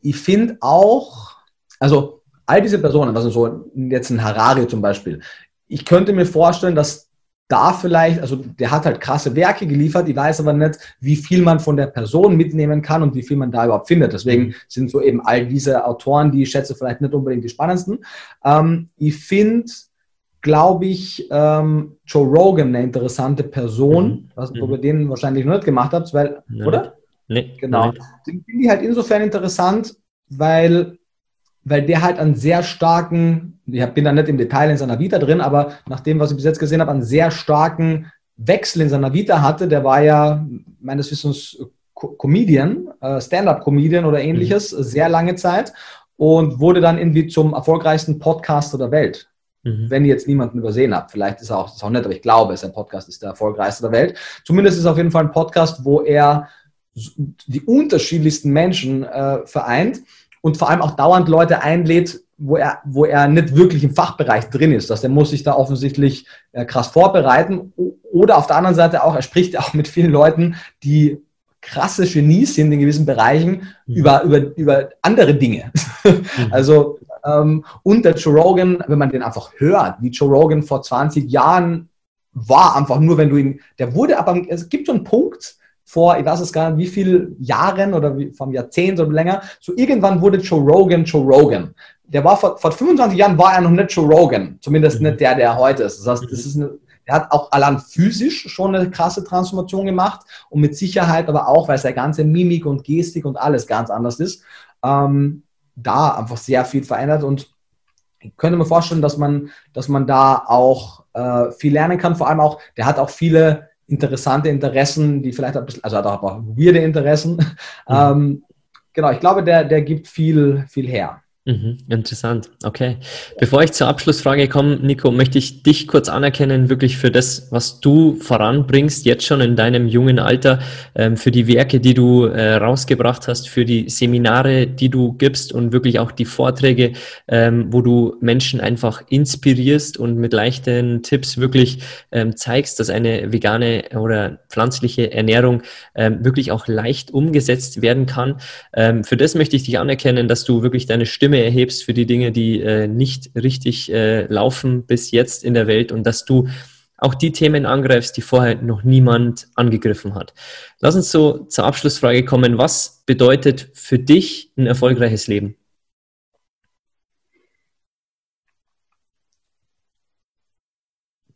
Ich finde auch, also all diese Personen, also so jetzt ein Harari zum Beispiel, ich könnte mir vorstellen, dass da vielleicht, also der hat halt krasse Werke geliefert, ich weiß aber nicht, wie viel man von der Person mitnehmen kann und wie viel man da überhaupt findet. Deswegen mhm. sind so eben all diese Autoren, die ich schätze, vielleicht nicht unbedingt die spannendsten. Ähm, ich finde, glaube ich, ähm, Joe Rogan eine interessante Person, mhm. was mhm. ihr den wahrscheinlich noch nicht gemacht habt, weil, Nein. oder? Nee. Genau. Den finde ich halt insofern interessant, weil, weil der halt einen sehr starken, ich bin da nicht im Detail in seiner Vita drin, aber nach dem, was ich bis jetzt gesehen habe, einen sehr starken Wechsel in seiner Vita hatte. Der war ja meines Wissens Comedian, äh, Stand-up-Comedian oder ähnliches, mhm. sehr lange Zeit und wurde dann irgendwie zum erfolgreichsten Podcaster der Welt. Mhm. Wenn ihr jetzt niemanden übersehen habt. Vielleicht ist er auch, ist auch nicht, aber ich glaube, sein Podcast ist der erfolgreichste der Welt. Zumindest ist es auf jeden Fall ein Podcast, wo er die unterschiedlichsten Menschen äh, vereint und vor allem auch dauernd Leute einlädt, wo er, wo er nicht wirklich im Fachbereich drin ist. Dass er muss sich da offensichtlich äh, krass vorbereiten. Oder auf der anderen Seite auch, er spricht auch mit vielen Leuten, die krasse Genies sind in gewissen Bereichen mhm. über, über, über andere Dinge. Mhm. Also, ähm, und der Joe Rogan, wenn man den einfach hört, wie Joe Rogan vor 20 Jahren war, einfach nur, wenn du ihn, der wurde aber, es gibt so einen Punkt, vor, ich weiß es gar nicht, wie viele Jahren oder wie, vom Jahrzehnt oder länger, so irgendwann wurde Joe Rogan Joe Rogan. Der war vor, vor 25 Jahren war er noch nicht Joe Rogan, zumindest mhm. nicht der, der heute ist. Das heißt, das ist eine, er hat auch allein physisch schon eine krasse Transformation gemacht und mit Sicherheit aber auch, weil seine ganze Mimik und Gestik und alles ganz anders ist, ähm, da einfach sehr viel verändert und ich könnte mir vorstellen, dass man, dass man da auch äh, viel lernen kann. Vor allem auch, der hat auch viele interessante Interessen, die vielleicht ein bisschen, also hat auch weirde Interessen. Mhm. Ähm, genau, ich glaube, der, der gibt viel, viel her. Mhm, interessant. Okay. Bevor ich zur Abschlussfrage komme, Nico, möchte ich dich kurz anerkennen, wirklich für das, was du voranbringst, jetzt schon in deinem jungen Alter, ähm, für die Werke, die du äh, rausgebracht hast, für die Seminare, die du gibst und wirklich auch die Vorträge, ähm, wo du Menschen einfach inspirierst und mit leichten Tipps wirklich ähm, zeigst, dass eine vegane oder pflanzliche Ernährung wirklich auch leicht umgesetzt werden kann. Für das möchte ich dich anerkennen, dass du wirklich deine Stimme Stimme erhebst für die Dinge, die äh, nicht richtig äh, laufen bis jetzt in der Welt und dass du auch die Themen angreifst, die vorher noch niemand angegriffen hat. Lass uns so zur Abschlussfrage kommen. Was bedeutet für dich ein erfolgreiches Leben?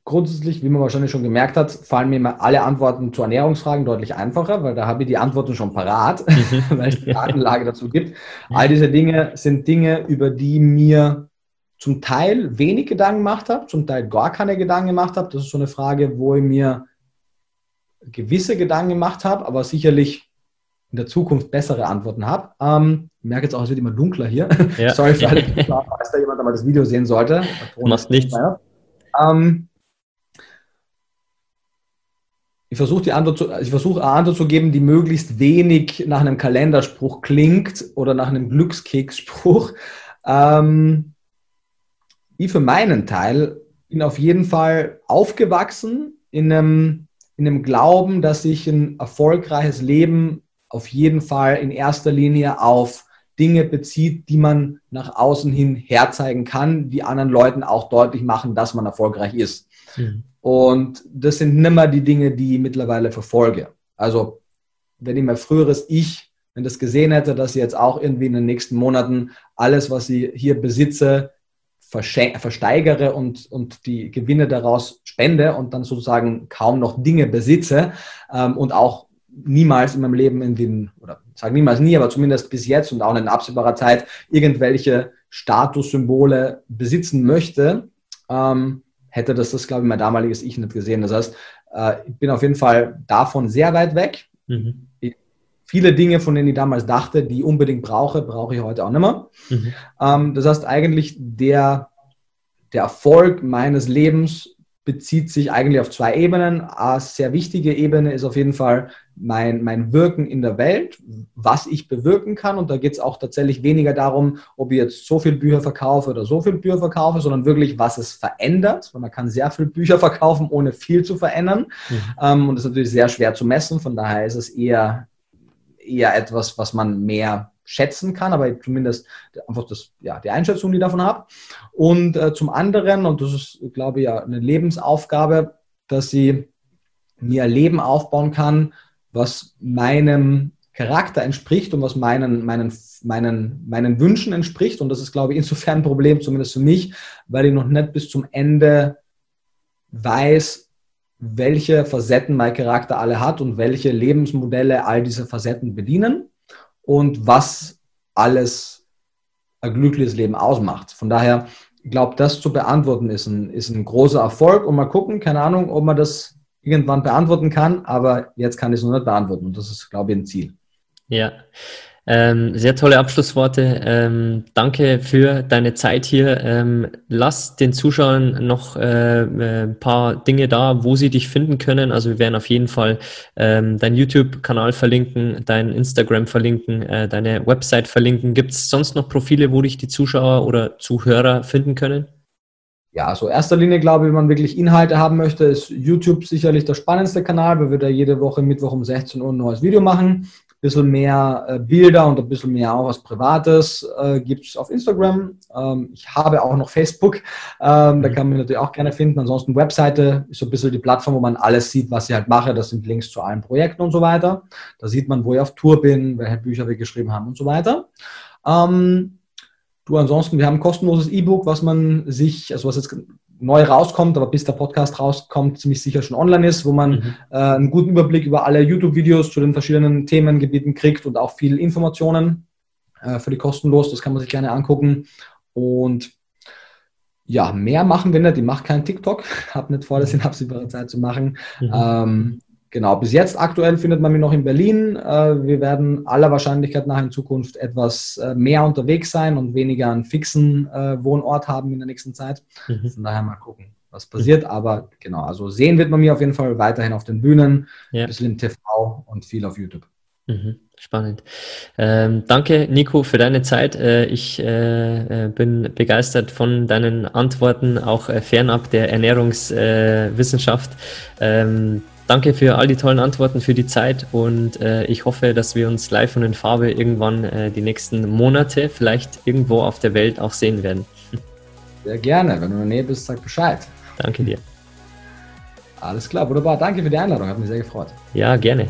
Grundsätzlich, wie man wahrscheinlich schon gemerkt hat, fallen mir alle Antworten zu Ernährungsfragen deutlich einfacher, weil da habe ich die Antworten schon parat, mhm. weil es die Datenlage dazu gibt. All diese Dinge sind Dinge, über die mir zum Teil wenig Gedanken gemacht habe, zum Teil gar keine Gedanken gemacht habe. Das ist so eine Frage, wo ich mir gewisse Gedanken gemacht habe, aber sicherlich in der Zukunft bessere Antworten habe. Ähm, ich merke jetzt auch, es wird immer dunkler hier. Ja. Sorry für alle, falls da jemand einmal das Video sehen sollte. Macht nichts. Ähm, ich versuche die Antwort zu, ich versuche eine Antwort zu geben, die möglichst wenig nach einem Kalenderspruch klingt oder nach einem Glückskeksspruch. Ähm, ich für meinen Teil bin auf jeden Fall aufgewachsen in einem, in einem Glauben, dass sich ein erfolgreiches Leben auf jeden Fall in erster Linie auf Dinge bezieht, die man nach außen hin herzeigen kann, die anderen Leuten auch deutlich machen, dass man erfolgreich ist. Mhm. Und das sind nimmer die Dinge, die ich mittlerweile verfolge. Also, wenn ich mein früheres Ich, wenn das gesehen hätte, dass ich jetzt auch irgendwie in den nächsten Monaten alles, was ich hier besitze, versteigere und, und die Gewinne daraus spende und dann sozusagen kaum noch Dinge besitze ähm, und auch niemals in meinem Leben irgendwie, oder sage niemals nie, aber zumindest bis jetzt und auch in absehbarer Zeit irgendwelche Statussymbole besitzen möchte, ähm, hätte das, das glaube ich, mein damaliges Ich nicht gesehen. Das heißt, äh, ich bin auf jeden Fall davon sehr weit weg. Mhm. Ich viele Dinge, von denen ich damals dachte, die ich unbedingt brauche, brauche ich heute auch nicht mehr. Mhm. Ähm, das heißt, eigentlich der, der Erfolg meines Lebens bezieht sich eigentlich auf zwei Ebenen. Eine sehr wichtige Ebene ist auf jeden Fall mein, mein Wirken in der Welt, was ich bewirken kann. Und da geht es auch tatsächlich weniger darum, ob ich jetzt so viel Bücher verkaufe oder so viel Bücher verkaufe, sondern wirklich, was es verändert. Weil man kann sehr viel Bücher verkaufen, ohne viel zu verändern. Mhm. Ähm, und das ist natürlich sehr schwer zu messen. Von daher ist es eher, eher etwas, was man mehr schätzen kann, aber zumindest einfach das, ja, die Einschätzung, die ich davon habe. Und äh, zum anderen, und das ist, glaube ich, ja eine Lebensaufgabe, dass sie mir Leben aufbauen kann, was meinem Charakter entspricht und was meinen, meinen, meinen, meinen Wünschen entspricht. Und das ist, glaube ich, insofern ein Problem, zumindest für mich, weil ich noch nicht bis zum Ende weiß, welche Facetten mein Charakter alle hat und welche Lebensmodelle all diese Facetten bedienen und was alles ein glückliches Leben ausmacht. Von daher, ich glaube, das zu beantworten ist ein, ist ein großer Erfolg und mal gucken, keine Ahnung, ob man das irgendwann beantworten kann, aber jetzt kann ich es noch nicht beantworten und das ist, glaube ich, ein Ziel. Ja, ähm, sehr tolle Abschlussworte. Ähm, danke für deine Zeit hier. Ähm, lass den Zuschauern noch äh, ein paar Dinge da, wo sie dich finden können. Also wir werden auf jeden Fall ähm, deinen YouTube-Kanal verlinken, dein Instagram verlinken, äh, deine Website verlinken. Gibt es sonst noch Profile, wo dich die Zuschauer oder Zuhörer finden können? Ja, so erster Linie glaube ich, wenn man wirklich Inhalte haben möchte, ist YouTube sicherlich der spannendste Kanal, weil wir da jede Woche Mittwoch um 16 Uhr ein neues Video machen bisschen mehr äh, Bilder und ein bisschen mehr auch was Privates äh, gibt es auf Instagram. Ähm, ich habe auch noch Facebook, ähm, mhm. da kann man natürlich auch gerne finden. Ansonsten Webseite ist so ein bisschen die Plattform, wo man alles sieht, was ich halt mache. Das sind Links zu allen Projekten und so weiter. Da sieht man, wo ich auf Tour bin, welche Bücher wir geschrieben haben und so weiter. Ähm, du ansonsten, wir haben ein kostenloses E-Book, was man sich, also was jetzt neu rauskommt, aber bis der Podcast rauskommt, ziemlich sicher schon online ist, wo man mhm. äh, einen guten Überblick über alle YouTube-Videos zu den verschiedenen Themengebieten kriegt und auch viel Informationen äh, für die kostenlos. Das kann man sich gerne angucken. Und ja, mehr machen wir nicht. Ich mache keinen TikTok, habe nicht vor, das in absehbarer Zeit zu machen. Mhm. Ähm, Genau, bis jetzt aktuell findet man mich noch in Berlin. Äh, wir werden aller Wahrscheinlichkeit nach in Zukunft etwas äh, mehr unterwegs sein und weniger einen fixen äh, Wohnort haben in der nächsten Zeit. Mhm. Von daher mal gucken, was passiert. Mhm. Aber genau, also sehen wird man mich auf jeden Fall weiterhin auf den Bühnen, ja. ein bisschen im TV und viel auf YouTube. Mhm. Spannend. Ähm, danke, Nico, für deine Zeit. Äh, ich äh, äh bin begeistert von deinen Antworten, auch äh, fernab der Ernährungswissenschaft. Ähm, Danke für all die tollen Antworten, für die Zeit und äh, ich hoffe, dass wir uns live und in Farbe irgendwann äh, die nächsten Monate vielleicht irgendwo auf der Welt auch sehen werden. Sehr gerne. Wenn du in der Nähe bist, sag Bescheid. Danke dir. Alles klar, wunderbar. Danke für die Einladung. Hat mich sehr gefreut. Ja, gerne.